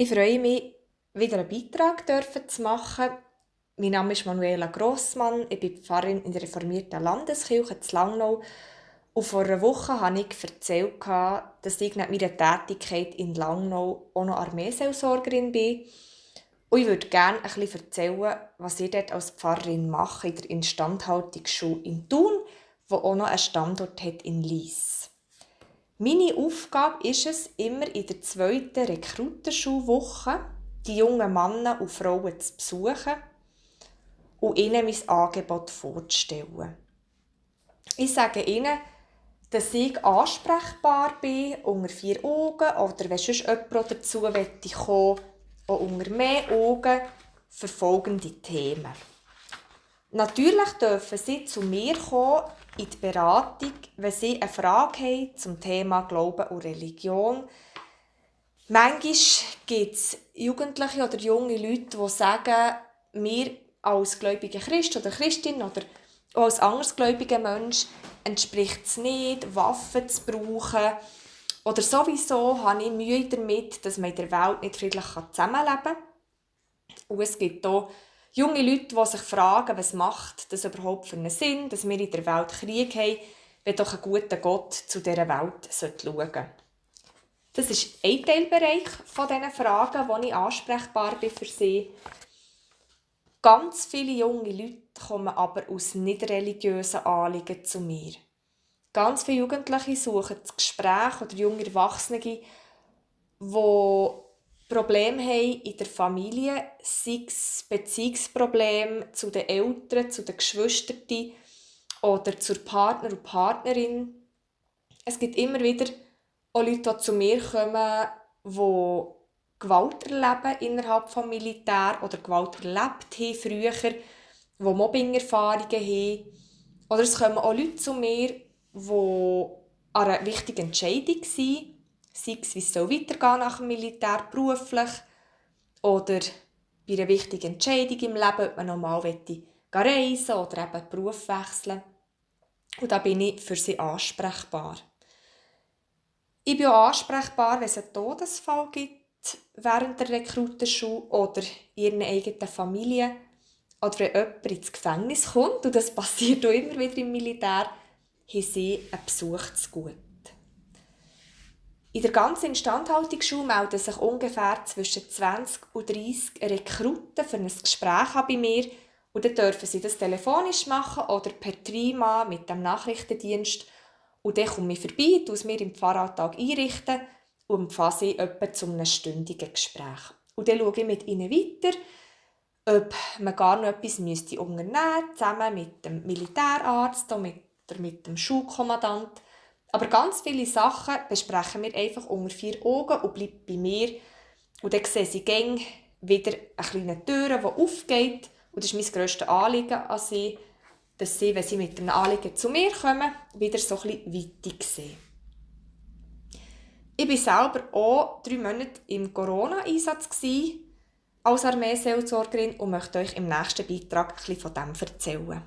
Ich freue mich, wieder einen Beitrag zu machen. Mein Name ist Manuela Grossmann, ich bin Pfarrerin in der reformierten Landeskirche in Langnau. Und vor einer Woche habe ich erzählt, dass ich nach meiner Tätigkeit in Langnau auch noch Armeeseelsorgerin bin. Und ich würde gerne ein bisschen erzählen, was ich dort als Pfarrerin mache in der Instandhaltungsschule in Thun, wo auch noch einen Standort hat in Lies. Meine Aufgabe ist es, immer in der zweiten Rekrutenschulwoche die jungen Männer und Frauen zu besuchen und ihnen mein Angebot vorzustellen. Ich sage ihnen, dass ich ansprechbar bin, unter vier Augen, oder wenn sonst jemand dazu kommen möchte, auch unter mehr Augen, für folgende Themen. Natürlich dürfen Sie zu mir kommen in die Beratung, wenn Sie eine Frage haben zum Thema Glauben und Religion. Manchmal gibt es Jugendliche oder junge Leute, die sagen, mir als gläubiger Christ oder Christin oder auch als andersgläubiger Mensch entspricht es nicht, Waffen zu brauchen. Oder sowieso habe ich Mühe damit, dass man in der Welt nicht friedlich zusammenleben kann. Und es gibt auch junge Leute, die sich fragen, was macht das überhaupt für einen Sinn, dass wir in der Welt Krieg haben, wenn doch ein guter Gott zu dieser Welt schauen sollte. Das ist ein Teilbereich von diesen Fragen, wo ich ansprechbar bin für sie. Ganz viele junge Leute kommen aber aus nicht religiösen Anliegen zu mir. Ganz viele Jugendliche suchen das Gespräch oder junge Erwachsene, die Probleme haben in der Familie, sei es Beziehungsprobleme zu den Eltern, zu den Geschwistern oder zur Partner und Partnerin. Es gibt immer wieder auch Leute, die zu mir kommen, die Gewalt erleben innerhalb des Militär oder Gewalt erlebt haben früher, die Mobbing-Erfahrungen haben. Oder es kommen auch Leute zu mir, die an einer wichtigen Entscheidung sind, sei es, wie es weitergehen nach dem Militär beruflich oder bei einer wichtigen Entscheidung im Leben, ob man nochmal reisen oder eben Beruf wechseln. Und da bin ich für sie ansprechbar. Ich bin auch ansprechbar, wenn es einen Todesfall gibt während der Rekrutenschule oder in ihren eigenen Familie oder wenn jemand ins Gefängnis kommt, und das passiert auch immer wieder im Militär, haben sie einen Besuch zu gut. In der ganzen Instandhaltungsschule melden sich ungefähr zwischen 20 und 30 Rekruten für ein Gespräch bei mir und dann dürfen sie das telefonisch machen oder per Trima mit dem Nachrichtendienst und dann komme ich vorbei, tue es mir im Pfarralltag einrichten und empfasse ich etwa zu einem stündigen Gespräch. Und dann schaue ich mit ihnen weiter, ob man gar noch etwas müsste unternehmen zusammen mit dem Militärarzt oder mit, dem Schulkommandant. Aber ganz viele Sachen besprechen wir einfach unter vier Augen und bleiben bei mir. Und dann sehen sie gäng wieder eine kleine Tür, die aufgeht. Und das ist mein grösstes Anliegen an sie, dass sie, wenn sie mit einem Anliegen zu mir kommen, wieder so bisschen weiter sehen. Ich war selber auch drei Monate im Corona-Einsatz als Armeeseelsorgerin und möchte euch im nächsten Beitrag ein bisschen von dem erzählen.